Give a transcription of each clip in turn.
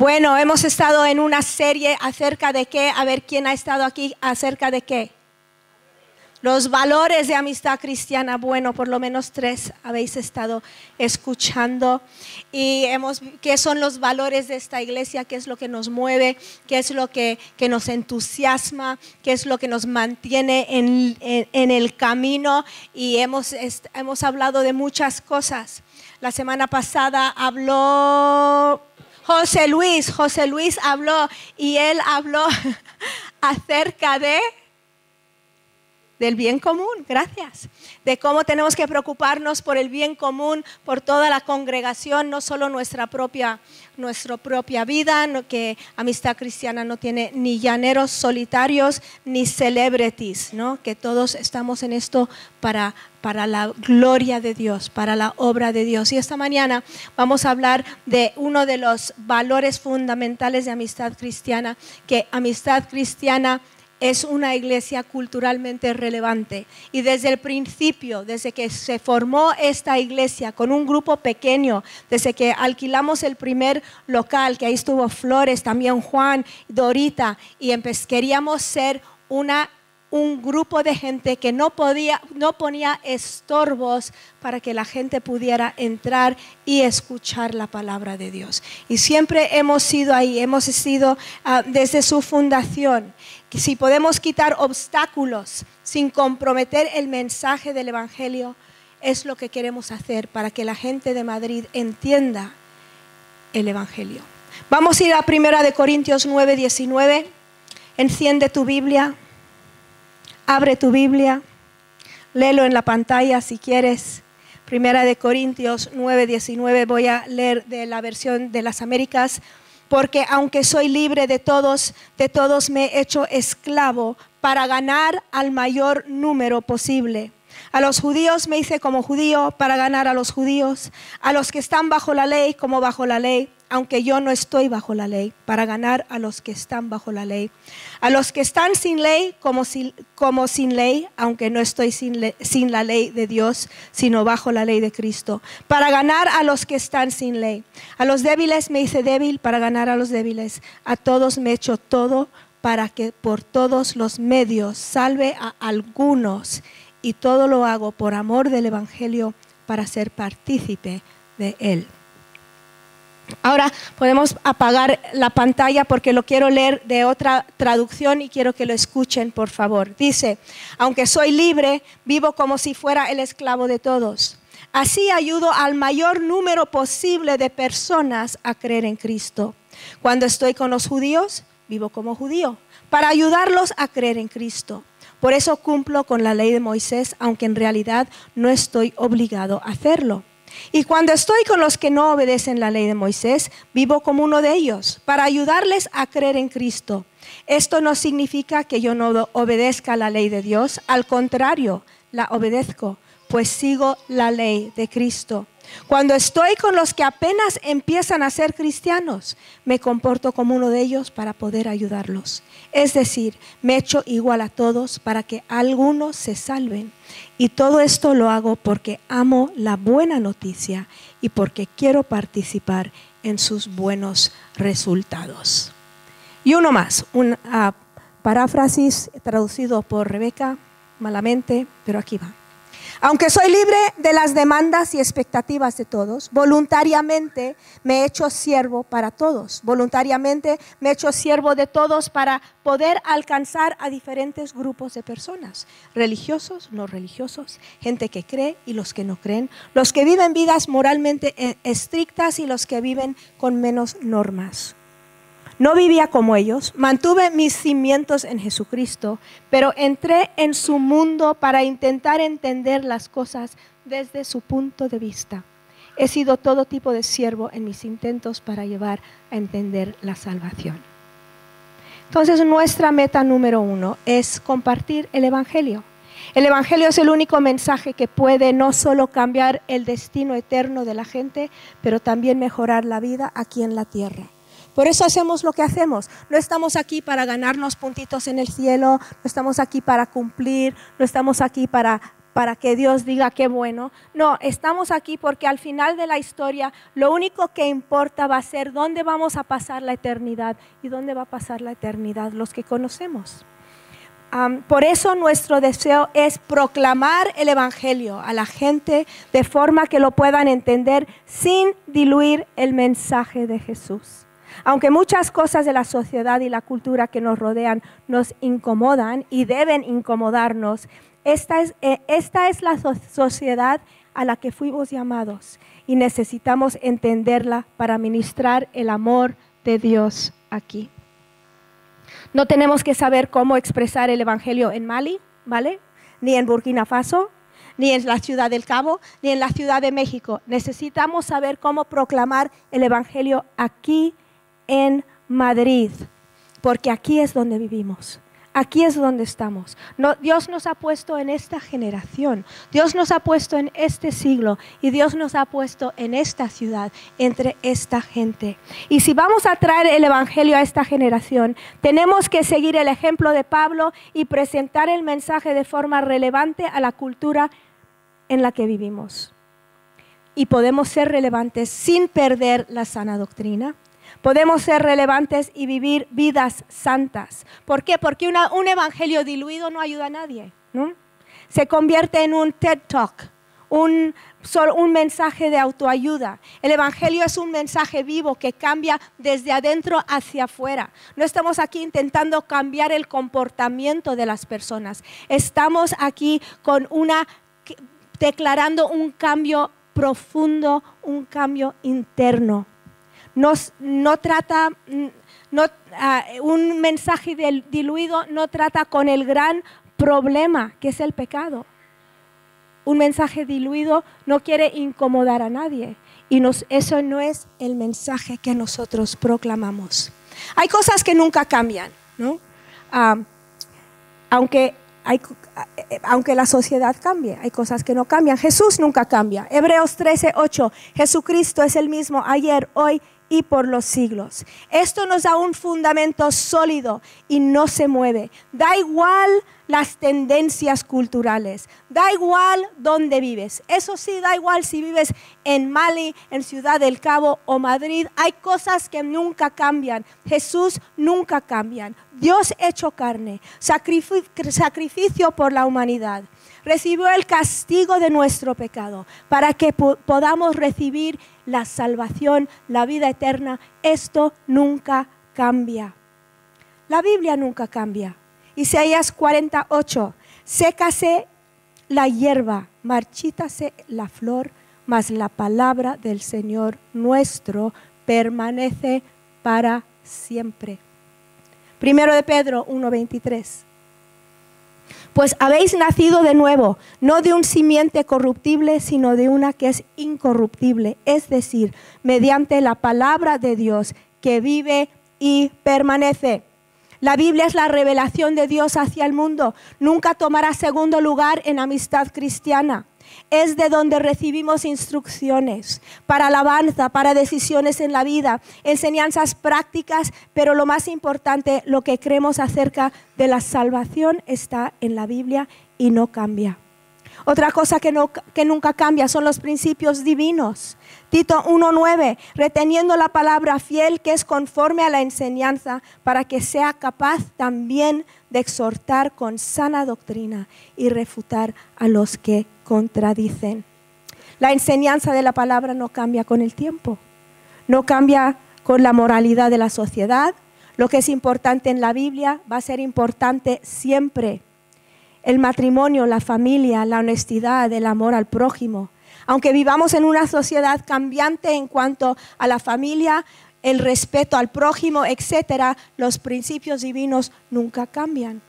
Bueno, hemos estado en una serie acerca de qué, a ver quién ha estado aquí, acerca de qué. Los valores de amistad cristiana, bueno, por lo menos tres habéis estado escuchando. Y hemos, ¿qué son los valores de esta iglesia? ¿Qué es lo que nos mueve? ¿Qué es lo que, nos entusiasma? ¿Qué es lo que nos mantiene en, el camino? Y hemos, hemos hablado de muchas cosas. La semana pasada habló José Luis, José Luis habló y él habló acerca de del bien común, gracias. De cómo tenemos que preocuparnos por el bien común, por toda la congregación, no solo nuestra propia, nuestra propia vida, que Amistad Cristiana no tiene ni llaneros solitarios ni celebrities, ¿no? que todos estamos en esto para, para la gloria de Dios, para la obra de Dios. Y esta mañana vamos a hablar de uno de los valores fundamentales de Amistad Cristiana, que Amistad Cristiana es una iglesia culturalmente relevante. Y desde el principio, desde que se formó esta iglesia con un grupo pequeño, desde que alquilamos el primer local, que ahí estuvo Flores, también Juan, Dorita, y queríamos ser una un grupo de gente que no, podía, no ponía estorbos para que la gente pudiera entrar y escuchar la palabra de Dios. Y siempre hemos sido ahí, hemos sido ah, desde su fundación. Si podemos quitar obstáculos sin comprometer el mensaje del Evangelio, es lo que queremos hacer para que la gente de Madrid entienda el Evangelio. Vamos a ir a Primera de Corintios 9, 19. Enciende tu Biblia. Abre tu Biblia, léelo en la pantalla si quieres. Primera de Corintios 9, 19, voy a leer de la versión de las Américas, porque aunque soy libre de todos, de todos me he hecho esclavo para ganar al mayor número posible. A los judíos me hice como judío para ganar a los judíos, a los que están bajo la ley como bajo la ley aunque yo no estoy bajo la ley, para ganar a los que están bajo la ley. A los que están sin ley, como, sin ley, aunque no estoy sin, sin la ley de Dios, sino bajo la ley de Cristo, para ganar a los que están sin ley. A los débiles me hice débil para ganar a los débiles. A todos me he hecho todo para que por todos los medios salve a algunos. Y todo lo hago por amor del Evangelio para ser partícipe de él. Ahora podemos apagar la pantalla porque lo quiero leer de otra traducción y quiero que lo escuchen, por favor. Dice, aunque soy libre, vivo como si fuera el esclavo de todos. Así ayudo al mayor número posible de personas a creer en Cristo. Cuando estoy con los judíos, vivo como judío, para ayudarlos a creer en Cristo. Por eso cumplo con la ley de Moisés, aunque en realidad no estoy obligado a hacerlo. Y cuando estoy con los que no obedecen la ley de Moisés, vivo como uno de ellos, para ayudarles a creer en Cristo. Esto no significa que yo no obedezca la ley de Dios, al contrario, la obedezco, pues sigo la ley de Cristo. Cuando estoy con los que apenas empiezan a ser cristianos, me comporto como uno de ellos para poder ayudarlos. Es decir, me echo igual a todos para que algunos se salven. Y todo esto lo hago porque amo la buena noticia y porque quiero participar en sus buenos resultados. Y uno más, un uh, paráfrasis traducido por Rebeca, malamente, pero aquí va. Aunque soy libre de las demandas y expectativas de todos, voluntariamente me he hecho siervo para todos. Voluntariamente me he hecho siervo de todos para poder alcanzar a diferentes grupos de personas, religiosos, no religiosos, gente que cree y los que no creen, los que viven vidas moralmente eh, estrictas y los que viven con menos normas. No vivía como ellos, mantuve mis cimientos en Jesucristo, pero entré en su mundo para intentar entender las cosas desde su punto de vista. He sido todo tipo de siervo en mis intentos para llevar a entender la salvación. Entonces nuestra meta número uno es compartir el Evangelio. El Evangelio es el único mensaje que puede no solo cambiar el destino eterno de la gente, pero también mejorar la vida aquí en la tierra. Por eso hacemos lo que hacemos. No estamos aquí para ganarnos puntitos en el cielo, no estamos aquí para cumplir, no estamos aquí para, para que Dios diga qué bueno. No, estamos aquí porque al final de la historia lo único que importa va a ser dónde vamos a pasar la eternidad y dónde va a pasar la eternidad los que conocemos. por eso nuestro deseo es proclamar el Evangelio a la gente de forma que lo puedan entender sin diluir el mensaje de Jesús. Aunque muchas cosas de la sociedad y la cultura que nos rodean nos incomodan y deben incomodarnos, esta es, eh, esta es la sociedad a la que fuimos llamados y necesitamos entenderla para ministrar el amor de Dios aquí. No tenemos que saber cómo expresar el Evangelio en Mali, ¿vale? Ni en Burkina Faso, ni en la ciudad del Cabo, ni en la ciudad de México. Necesitamos saber cómo proclamar el Evangelio aquí en Madrid, porque aquí es donde vivimos. Aquí es donde estamos. Dios nos ha puesto en esta generación, Dios nos ha puesto en este siglo y Dios nos ha puesto en esta ciudad, entre esta gente. Y si vamos a traer el Evangelio a esta generación, tenemos que seguir el ejemplo de Pablo y presentar el mensaje de forma relevante a la cultura en la que vivimos. Y podemos ser relevantes sin perder la sana doctrina Podemos ser relevantes y vivir vidas santas. ¿Por qué? Porque un evangelio diluido no ayuda a nadie. Se convierte en un TED Talk, un, un mensaje de autoayuda. El Evangelio es un mensaje vivo que cambia desde adentro hacia afuera. No estamos aquí intentando cambiar el comportamiento de las personas. Estamos aquí con una declarando un cambio profundo, un cambio interno no trata, mm, ah, un mensaje diluido no trata con el gran problema que es el pecado. Un mensaje diluido no quiere incomodar a nadie y eso no es el mensaje que nosotros proclamamos. Hay cosas que nunca cambian, ah, aunque, aunque la sociedad cambie, hay cosas que no cambian. Jesús nunca cambia. Hebreos 13, 8. Jesucristo es el mismo ayer, hoy y por los siglos. Esto nos da un fundamento sólido y no se mueve. Da igual las tendencias culturales, da igual dónde vives. Eso sí, da igual si vives en Mali, en Ciudad del Cabo o Madrid. Hay cosas que nunca cambian. Jesús nunca cambian. Dios hecho carne, sacrificio por la humanidad recibió el castigo de nuestro pecado para que podamos recibir la salvación, la vida eterna. Esto nunca cambia. La Biblia nunca cambia. Isaías 48, sécase la hierba, marchítase la flor, mas la palabra del Señor nuestro permanece para siempre. Primero de Pedro 1:23 pues habéis nacido de nuevo, no de un simiente corruptible, sino de una que es incorruptible, es decir, mediante la palabra de Dios que vive y permanece. La Biblia es la revelación de Dios hacia el mundo. Nunca tomará segundo lugar en amistad cristiana es de donde recibimos instrucciones para alabanza, para decisiones en la vida, enseñanzas prácticas, pero lo más importante, lo que creemos acerca de la salvación está en la Biblia y no cambia. Otra cosa que, nunca cambia son los principios divinos. Tito 1.9, reteniendo la palabra fiel que es conforme a la enseñanza, para que sea capaz también de exhortar con sana doctrina y refutar a los que contradicen. La enseñanza de la palabra no cambia con el tiempo, no cambia con la moralidad de la sociedad. Lo que es importante en la Biblia va a ser importante siempre. El matrimonio, la familia, la honestidad, el amor al prójimo. Aunque vivamos en una sociedad cambiante en cuanto a la familia, el respeto al prójimo, etcétera, los principios divinos nunca cambian.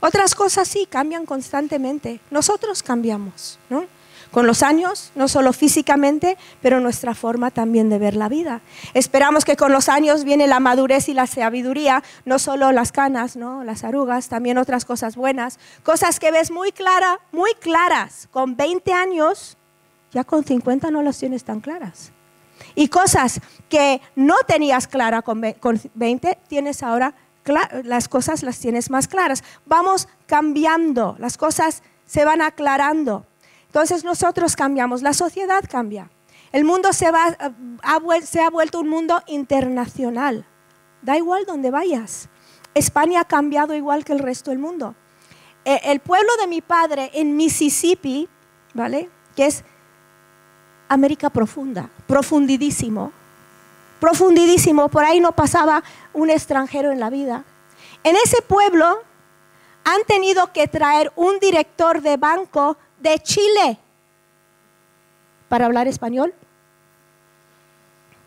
Otras cosas sí cambian constantemente. Nosotros cambiamos, ¿no? Con los años, no solo físicamente, pero nuestra forma también de ver la vida. Esperamos que con los años viene la madurez y la sabiduría, no solo las canas, ¿no? las arrugas, también otras cosas buenas, cosas que ves muy claras, muy claras. Con 20 años, ya con 50 no las tienes tan claras. Y cosas que no tenías clara con 20, tienes ahora las cosas las tienes más claras. Vamos cambiando, las cosas se van aclarando. Entonces nosotros cambiamos, la sociedad cambia. El mundo se, ha vuelto un mundo internacional. Da igual donde vayas. España ha cambiado igual que el resto del mundo. E, el pueblo de mi padre en Mississippi, ¿vale? Que es América profunda, profundidísimo, profundidísimo. Por ahí no pasaba un extranjero en la vida. En ese pueblo han tenido que traer un director de banco de Chile para hablar español.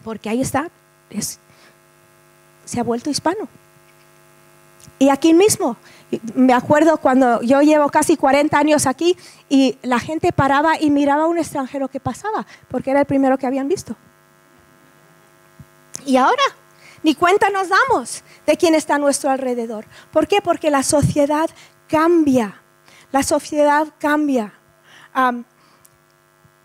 Porque ahí está, se ha vuelto hispano. Y aquí mismo, me acuerdo cuando yo llevo casi 40 años aquí y la gente paraba y miraba a un extranjero que pasaba, porque era el primero que habían visto. Y ahora, ni cuenta nos damos de quién está a nuestro alrededor. ¿Por qué? Porque la sociedad cambia. La sociedad cambia.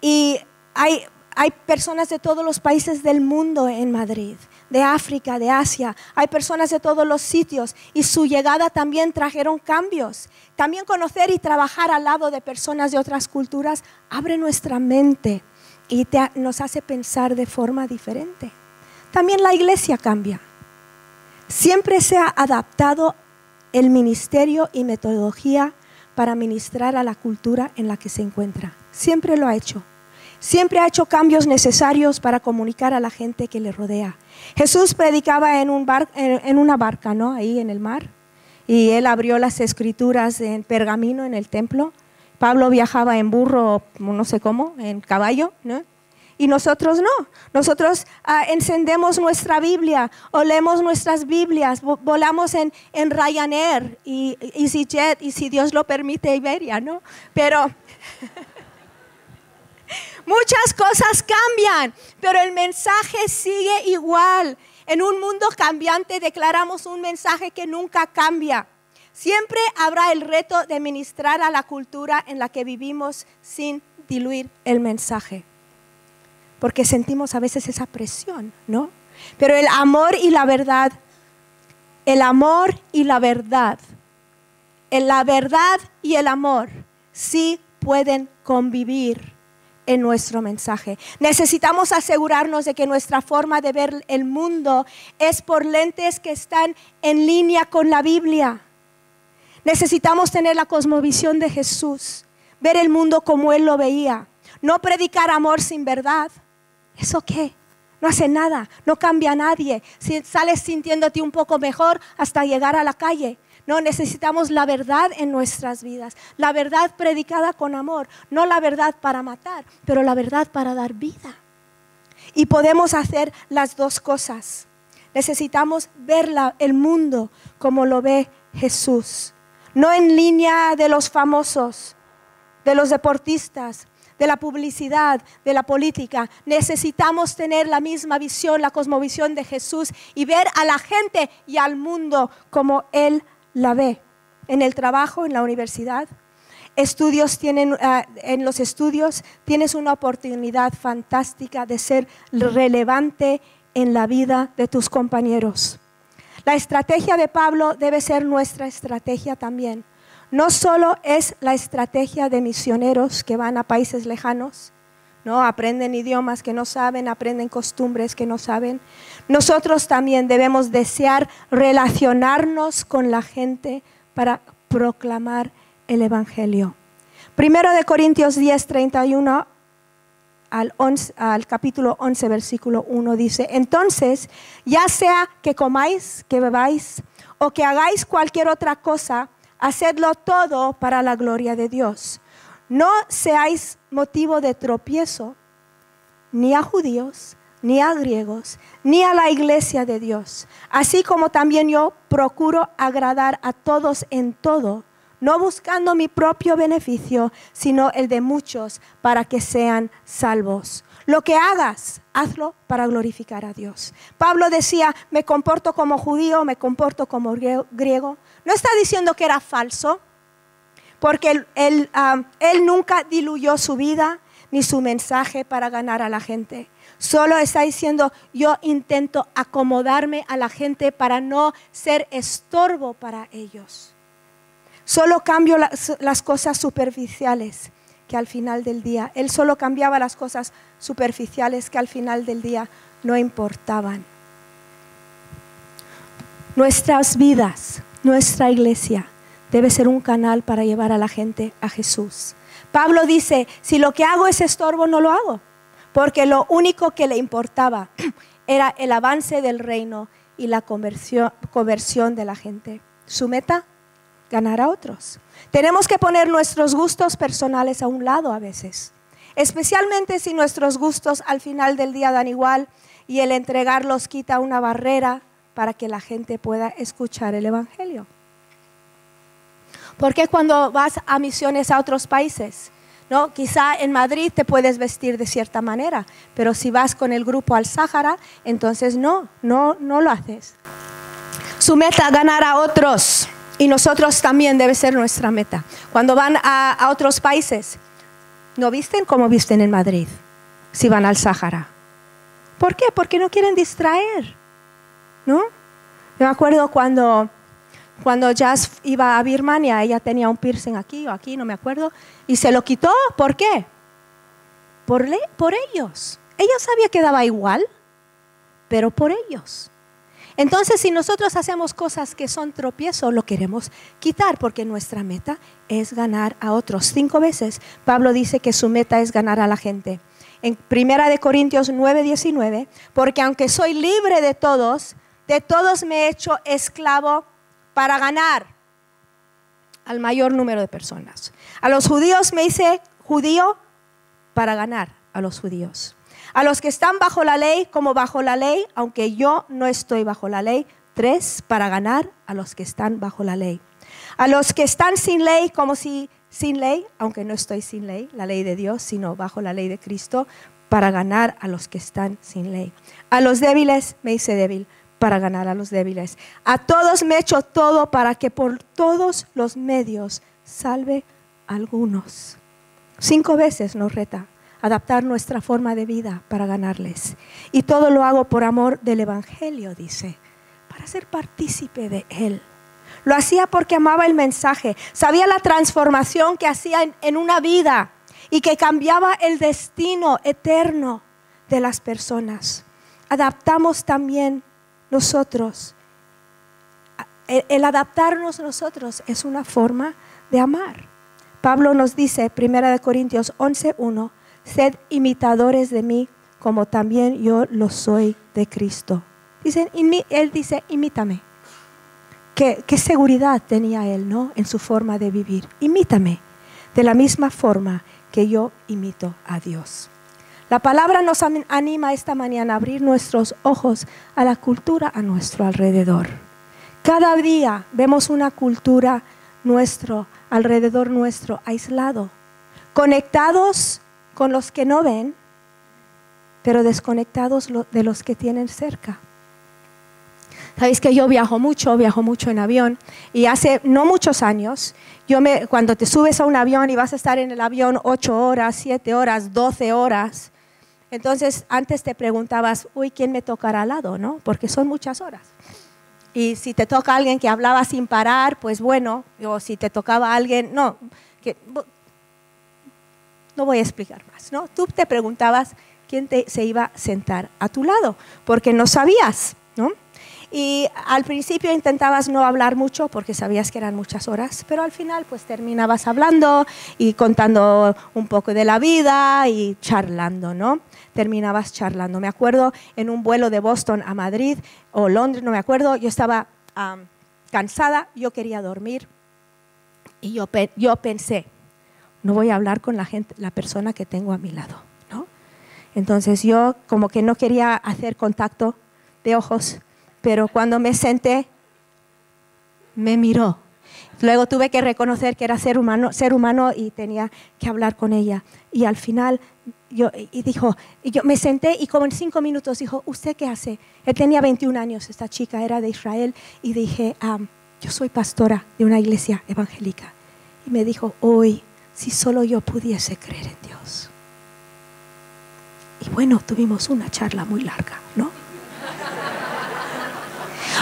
Y hay, hay personas de todos los países del mundo en Madrid de África, de Asia, hay personas de todos los sitios y su llegada también trajeron cambios. También conocer y trabajar al lado de personas de otras culturas abre nuestra mente y nos hace pensar de forma diferente. También la iglesia cambia. Siempre se ha adaptado el ministerio y metodología para ministrar a la cultura en la que se encuentra. Siempre lo ha hecho. Siempre ha hecho cambios necesarios para comunicar a la gente que le rodea. Jesús predicaba en, un una barca, ¿no? Ahí en el mar. Y él abrió las escrituras en pergamino en el templo. Pablo viajaba en burro, no sé cómo, en caballo, ¿no? Y nosotros no. Nosotros ah, encendemos nuestra Biblia o leemos nuestras Biblias, volamos en, en Ryanair y EasyJet y si Dios lo permite Iberia, ¿no? Pero muchas cosas cambian, pero el mensaje sigue igual. En un mundo cambiante declaramos un mensaje que nunca cambia. Siempre habrá el reto de ministrar a la cultura en la que vivimos sin diluir el mensaje porque sentimos a veces esa presión, ¿no? Pero el amor y la verdad, el amor y la verdad, en la verdad y el amor sí pueden convivir en nuestro mensaje. Necesitamos asegurarnos de que nuestra forma de ver el mundo es por lentes que están en línea con la Biblia. Necesitamos tener la cosmovisión de Jesús, ver el mundo como Él lo veía, no predicar amor sin verdad ¿Eso qué? No hace nada, no cambia a nadie. Si sales sintiéndote un poco mejor hasta llegar a la calle. No, necesitamos la verdad en nuestras vidas. La verdad predicada con amor. No la verdad para matar, pero la verdad para dar vida. Y podemos hacer las dos cosas. Necesitamos ver el mundo como lo ve Jesús. No en línea de los famosos, de los deportistas, de la publicidad, de la política. Necesitamos tener la misma visión, la cosmovisión de Jesús y ver a la gente y al mundo como Él la ve. En el trabajo, en la universidad, estudios tienen, ah, en los estudios tienes una oportunidad fantástica de ser relevante en la vida de tus compañeros. La estrategia de Pablo debe ser nuestra estrategia también no solo es la estrategia de misioneros que van a países lejanos, ¿no? Aprenden idiomas que no saben, aprenden costumbres que no saben. Nosotros también debemos desear relacionarnos con la gente para proclamar el Evangelio. Primero de Corintios 10, 31 al, al capítulo 11, versículo 1 dice, entonces, ya sea que comáis, que bebáis o que hagáis cualquier otra cosa, hacedlo todo para la gloria de Dios. No seáis motivo de tropiezo ni a judíos, ni a griegos, ni a la iglesia de Dios, así como también yo procuro agradar a todos en todo, no buscando mi propio beneficio, sino el de muchos para que sean salvos. Lo que hagas, hazlo para glorificar a Dios. Pablo decía, me comporto como judío, me comporto como griego. No está diciendo que era falso, porque él, él, nunca diluyó su vida ni su mensaje para ganar a la gente. Solo está diciendo, yo intento acomodarme a la gente para no ser estorbo para ellos. Solo cambio las, las cosas superficiales que al final del día, Él solo cambiaba las cosas superficiales que al final del día no importaban. Nuestras vidas, nuestra iglesia debe ser un canal para llevar a la gente a Jesús. Pablo dice, si lo que hago es estorbo, no lo hago, porque lo único que le importaba era el avance del reino y la conversión, de la gente. Su meta, ganar a otros. Tenemos que poner nuestros gustos personales a un lado a veces, especialmente si nuestros gustos al final del día dan igual y el entregarlos quita una barrera para que la gente pueda escuchar el Evangelio. Porque cuando vas a misiones a otros países, ¿no? Quizá en Madrid te puedes vestir de cierta manera, pero si vas con el grupo al Sáhara, entonces no, no, no lo haces. Su meta, ganar a otros. Y nosotros también debe ser nuestra meta. Cuando van a, otros países, no visten como visten en Madrid, si van al Sáhara. ¿Por qué? Porque no quieren distraer. ¿No? Me acuerdo cuando, cuando Jazz iba a Birmania, ella tenía un piercing aquí o aquí, no me acuerdo, y se lo quitó. ¿Por qué? Por, por ellos. Ella sabía que daba igual, pero por ellos. Entonces, si nosotros hacemos cosas que son tropiezos, lo queremos quitar porque nuestra meta es ganar a otros. Cinco veces Pablo dice que su meta es ganar a la gente. En Primera de Corintios 9, 19, porque aunque soy libre de todos, de todos me he hecho esclavo para ganar al mayor número de personas. A los judíos me hice judío para ganar a los judíos. A los que están bajo la ley como bajo la ley, aunque yo no estoy bajo la ley. Tres, para ganar a los que están bajo la ley. A los que están sin ley como si sin ley, aunque no estoy sin ley, la ley de Dios, sino bajo la ley de Cristo, para ganar a los que están sin ley. A los débiles me hice débil para ganar a los débiles. A todos me he hecho todo para que por todos los medios salve a algunos. Cinco veces nos reta adaptar nuestra forma de vida para ganarles. Y todo lo hago por amor del Evangelio, dice, para ser partícipe de Él. Lo hacía porque amaba el mensaje, sabía la transformación que hacía en, una vida y que cambiaba el destino eterno de las personas. Adaptamos también nosotros. El, el adaptarnos nosotros es una forma de amar. Pablo nos dice, 1 Corintios 11.1, sed imitadores de mí como también yo lo soy de Cristo. Dicen, él dice, imítame. ¿Qué, qué seguridad tenía él ¿no? en su forma de vivir. Imítame de la misma forma que yo imito a Dios. La palabra nos anima esta mañana a abrir nuestros ojos a la cultura a nuestro alrededor. Cada día vemos una cultura nuestro, alrededor nuestro, aislado, conectados con los que no ven, pero desconectados de los que tienen cerca. Sabéis que yo viajo mucho, viajo mucho en avión y hace no muchos años, yo me, cuando te subes a un avión y vas a estar en el avión ocho horas, siete horas, doce horas, entonces antes te preguntabas, uy, ¿quién me tocará al lado? ¿no? Porque son muchas horas. Y si te toca alguien que hablaba sin parar, pues bueno, o si te tocaba alguien, no, no voy a explicar más, ¿no? Tú te preguntabas quién te, se iba a sentar a tu lado, porque no sabías, ¿no? Y al principio intentabas no hablar mucho porque sabías que eran muchas horas, pero al final pues terminabas hablando y contando un poco de la vida y charlando, ¿no? Terminabas charlando. Me acuerdo en un vuelo de Boston a Madrid o Londres, no me acuerdo, yo estaba cansada, yo quería dormir y yo, yo pensé, no voy a hablar con la gente, la persona que tengo a mi lado, ¿no? Entonces yo como que no quería hacer contacto de ojos, pero cuando me senté me miró. Luego tuve que reconocer que era ser humano, ser humano y tenía que hablar con ella. Y al final yo y dijo, y yo me senté y como en cinco minutos dijo, ¿usted qué hace? Él tenía 21 años, esta chica era de Israel y dije, yo soy pastora de una iglesia evangélica. Y me dijo, hoy si solo yo pudiese creer en Dios. Y bueno, tuvimos una charla muy larga, ¿no?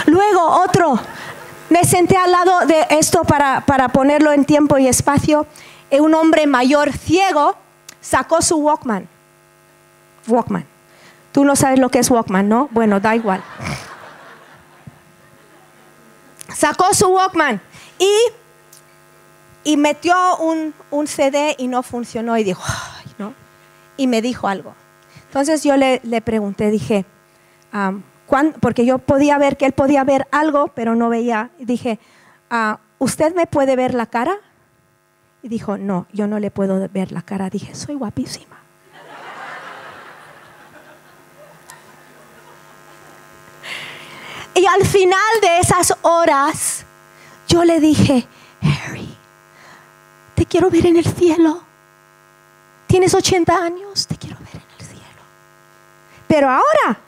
Luego otro, Me senté al lado de esto para, para ponerlo en tiempo y espacio. Eh, un hombre mayor ciego sacó su Walkman. Walkman. Tú no sabes lo que es Walkman, ¿no? Bueno, da igual. Sacó su Walkman y, y metió un, un CD y no funcionó y dijo, "Ay", ¿no? Y me dijo algo. Entonces yo le, le pregunté, dije, ¿cuán- porque yo podía ver que él podía ver algo, pero no veía. Y dije, ah, ¿usted me puede ver la cara? Y dijo, no, yo no le puedo ver la cara. Dije, soy guapísima. Y al final de esas horas, yo le dije, Harry, te quiero ver en el cielo. Tienes 80 años, te quiero ver en el cielo. Pero ahora,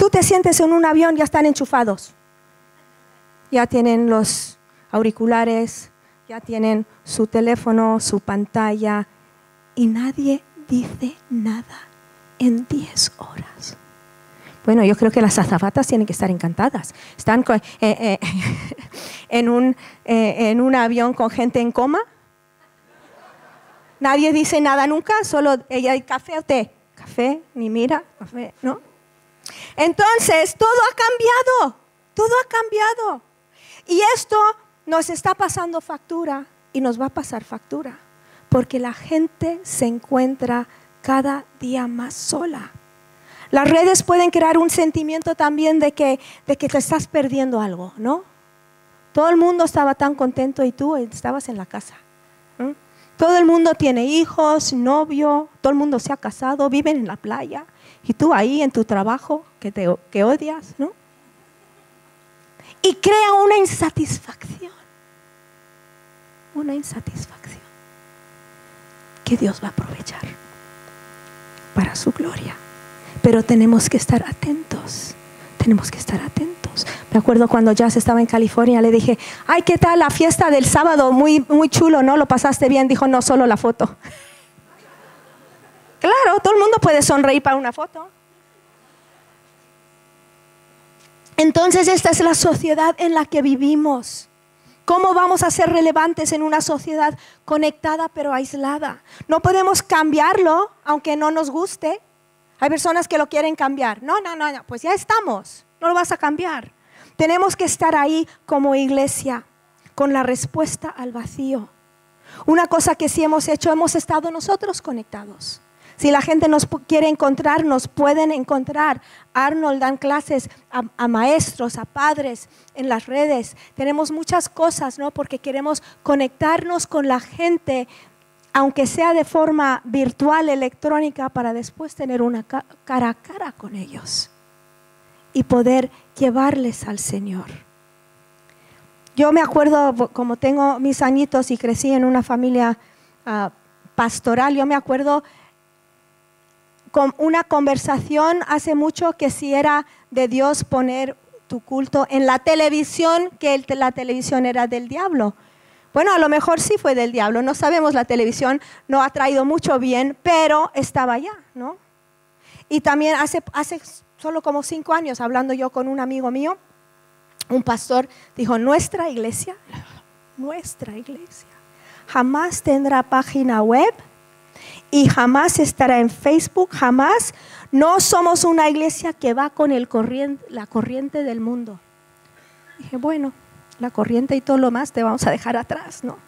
tú te sientes en un avión, ya están enchufados. Ya tienen los auriculares, ya tienen su teléfono, su pantalla, y nadie dice nada en 10 horas. Bueno, yo creo que las azafatas tienen que estar encantadas. Están eh, eh, en, un, eh, en un avión con gente en coma. Nadie dice nada nunca, solo ella café o té. Café, ni mira, café, ¿no? Entonces, todo ha cambiado, todo ha cambiado. Y esto nos está pasando factura y nos va a pasar factura, porque la gente se encuentra cada día más sola. Las redes pueden crear un sentimiento también de que, de que te estás perdiendo algo, ¿no? Todo el mundo estaba tan contento y tú estabas en la casa. Todo el mundo tiene hijos, novio, todo el mundo se ha casado, viven en la playa y tú ahí en tu trabajo que, te, que odias, ¿no? Y crea una insatisfacción, una insatisfacción que Dios va a aprovechar para su gloria. Pero tenemos que estar atentos, tenemos que estar atentos. Me acuerdo cuando Jazz estaba en California, le dije, ay, ¿qué tal la fiesta del sábado? Muy, muy chulo, ¿no? ¿Lo pasaste bien? Dijo, no, solo la foto. Claro, todo el mundo puede sonreír para una foto. Entonces esta es la sociedad en la que vivimos. ¿Cómo vamos a ser relevantes en una sociedad conectada pero aislada? No podemos cambiarlo aunque no nos guste. Hay personas que lo quieren cambiar. No, no, no, no, pues ya estamos. No lo vas a cambiar. Tenemos que estar ahí como iglesia con la respuesta al vacío. Una cosa que sí hemos hecho, hemos estado nosotros conectados. Si la gente nos quiere encontrar, nos pueden encontrar. Arnold dan clases a, maestros, a padres en las redes. Tenemos muchas cosas, ¿no? Porque queremos conectarnos con la gente, aunque sea de forma virtual, electrónica, para después tener una ca- cara a cara con ellos y poder llevarles al Señor. Yo me acuerdo, como tengo mis añitos y crecí en una familia ah, pastoral, yo me acuerdo con una conversación hace mucho que si era de Dios poner tu culto en la televisión, que la televisión era del diablo. Bueno, a lo mejor sí fue del diablo, no sabemos, la televisión no ha traído mucho bien, pero estaba allá, ¿no? Y también hace, hace solo como cinco años, hablando yo con un amigo mío, un pastor dijo, nuestra iglesia, nuestra iglesia, jamás tendrá página web y jamás estará en Facebook, jamás. No somos una iglesia que va con el corriente, la corriente del mundo. Dije, bueno, la corriente y todo lo más te vamos a dejar atrás, ¿no?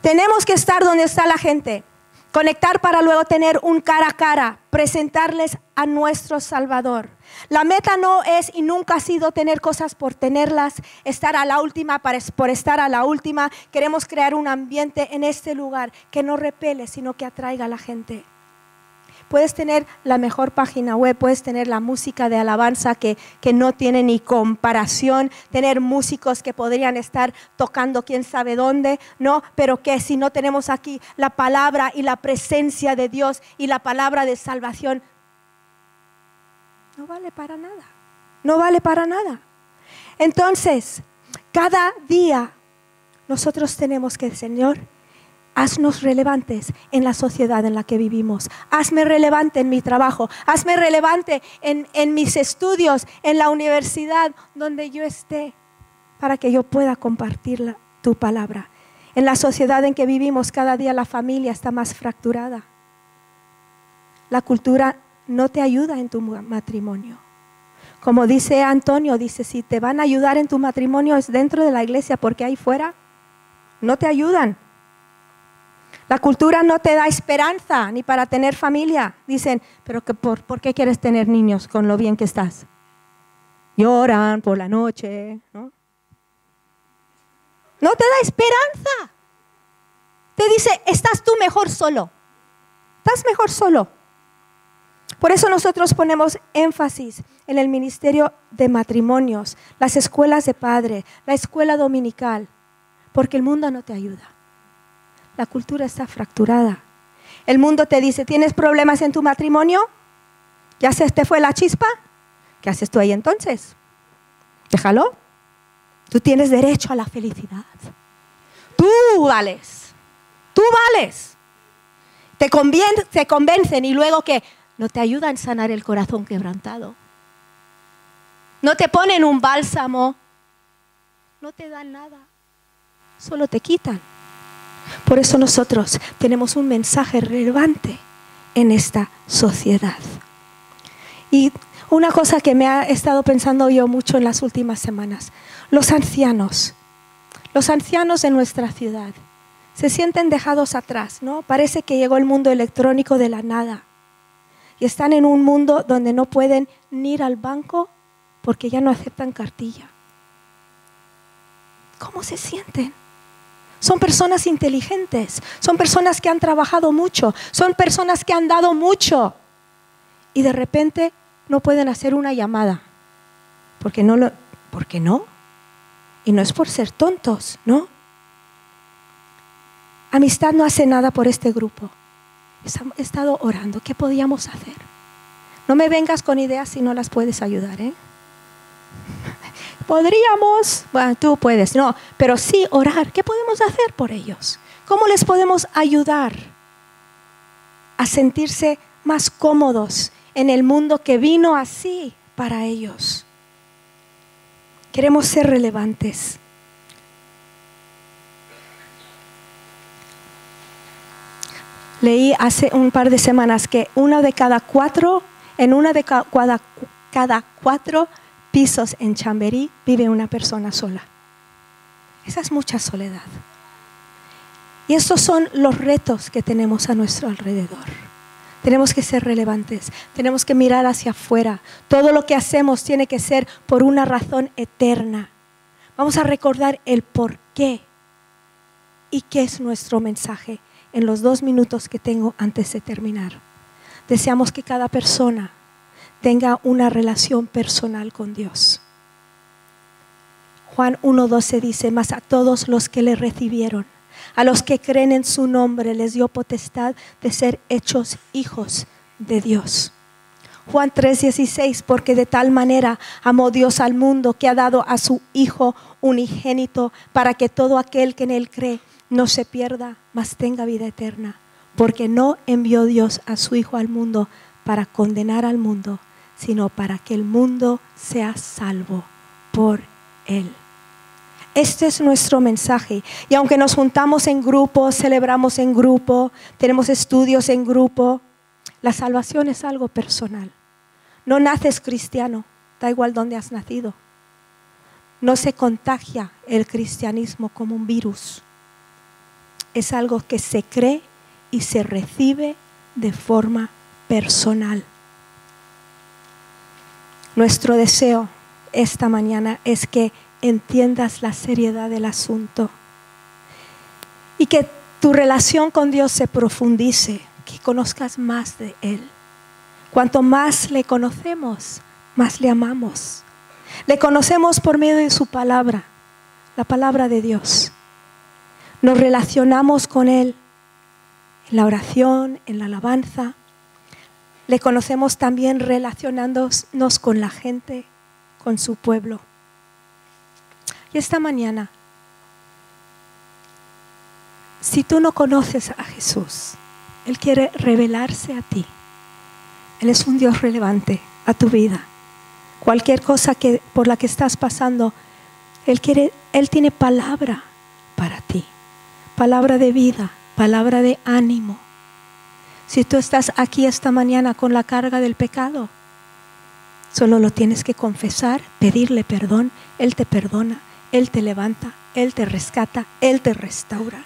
Tenemos que estar donde está la gente, conectar para luego tener un cara a cara, presentarles a nuestro Salvador. La meta no es y nunca ha sido tener cosas por tenerlas, estar a la última para- por estar a la última. Queremos crear un ambiente en este lugar que no repele, sino que atraiga a la gente. Puedes tener la mejor página web, puedes tener la música de alabanza que, que no tiene ni comparación, tener músicos que podrían estar tocando quién sabe dónde, ¿no? Pero que si no tenemos aquí la palabra y la presencia de Dios y la palabra de salvación, no vale para nada, no vale para nada. Entonces, cada día nosotros tenemos que, Señor, haznos relevantes en la sociedad en la que vivimos. Hazme relevante en mi trabajo. Hazme relevante en, mis estudios, en la universidad donde yo esté. para que yo pueda compartir tu palabra. En la sociedad en que vivimos, cada día la familia está más fracturada. La cultura no te ayuda en tu matrimonio. Como dice Antonio, dice, si te van a ayudar en tu matrimonio es dentro de la iglesia, porque ahí fuera no te ayudan. La cultura no te da esperanza ni para tener familia. Dicen, pero que por, ¿por qué quieres tener niños con lo bien que estás? Lloran por la noche, ¿no? No te da esperanza. Te dice, estás tú mejor solo. Estás mejor solo. Por eso nosotros ponemos énfasis en el ministerio de matrimonios, las escuelas de padre, la escuela dominical, porque el mundo no te ayuda. La cultura está fracturada. El mundo te dice, ¿tienes problemas en tu matrimonio? ¿Ya se te fue la chispa? ¿Qué haces tú ahí entonces? Déjalo. Tú tienes derecho a la felicidad. Tú vales. Tú vales. Te, te convencen y luego que no te ayudan a sanar el corazón quebrantado. No te ponen un bálsamo. No te dan nada. Solo te quitan. Por eso nosotros tenemos un mensaje relevante en esta sociedad. Y una cosa que me ha estado pensando yo mucho en las últimas semanas, los ancianos, los ancianos de nuestra ciudad, se sienten dejados atrás, ¿no? Parece que llegó el mundo electrónico de la nada y están en un mundo donde no pueden ni ir al banco porque ya no aceptan cartilla. ¿Cómo se sienten? Son personas inteligentes, son personas que han trabajado mucho, son personas que han dado mucho y de repente no pueden hacer una llamada. Porque no lo, no. Y no es por ser tontos, ¿no? Amistad no hace nada por este grupo. He estado orando. ¿Qué podíamos hacer? No me vengas con ideas si no las puedes ayudar, ¿eh? podríamos, bueno, tú puedes, no, pero sí orar. ¿Qué podemos hacer por ellos? ¿Cómo les podemos ayudar a sentirse más cómodos en el mundo que vino así para ellos? Queremos ser relevantes. Leí hace un par de semanas que una de cada cuatro, en una de cada, cada cuatro pisos en Chamberí vive una persona sola. Esa es mucha soledad. Y estos son los retos que tenemos a nuestro alrededor. Tenemos que ser relevantes, tenemos que mirar hacia afuera. Todo lo que hacemos tiene que ser por una razón eterna. Vamos a recordar el por qué y qué es nuestro mensaje en los dos minutos que tengo antes de terminar. Deseamos que cada persona tenga una relación personal con Dios. Juan 1.12 dice, mas a todos los que le recibieron, a los que creen en su nombre, les dio potestad de ser hechos hijos de Dios. Juan 3:16, porque de tal manera amó Dios al mundo que ha dado a su Hijo unigénito para que todo aquel que en él cree no se pierda, mas tenga vida eterna. Porque no envió Dios a su Hijo al mundo para condenar al mundo, sino para que el mundo sea salvo por Él. Este es nuestro mensaje. Y aunque nos juntamos en grupo, celebramos en grupo, tenemos estudios en grupo, la salvación es algo personal. No naces cristiano, da igual dónde has nacido. No se contagia el cristianismo como un virus. Es algo que se cree y se recibe de forma personal. Nuestro deseo esta mañana es que entiendas la seriedad del asunto y que tu relación con Dios se profundice, que conozcas más de Él. Cuanto más le conocemos, más le amamos. Le conocemos por medio de su palabra, la palabra de Dios. Nos relacionamos con Él en la oración, en la alabanza, le conocemos también relacionándonos con la gente, con su pueblo. Y esta mañana, si tú no conoces a Jesús, Él quiere revelarse a ti. Él es un Dios relevante a tu vida. Cualquier cosa que, por la que estás pasando, Él quiere, Él tiene palabra para ti, palabra de vida, palabra de ánimo. Si tú estás aquí esta mañana con la carga del pecado, solo lo tienes que confesar, pedirle perdón, Él te perdona, Él te levanta, Él te rescata, Él te restaura.